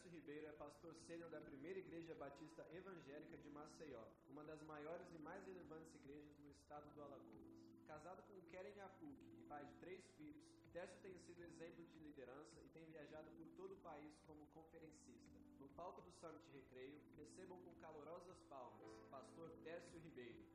Tércio Ribeiro é pastor sênior da primeira Igreja Batista Evangélica de Maceió, uma das maiores e mais relevantes igrejas no estado do Alagoas. Casado com Keren Yapuk e pai de três filhos, Tércio tem sido exemplo de liderança e tem viajado por todo o país como conferencista. No palco do Summit Recreio, recebam com calorosas palmas, pastor Tércio Ribeiro.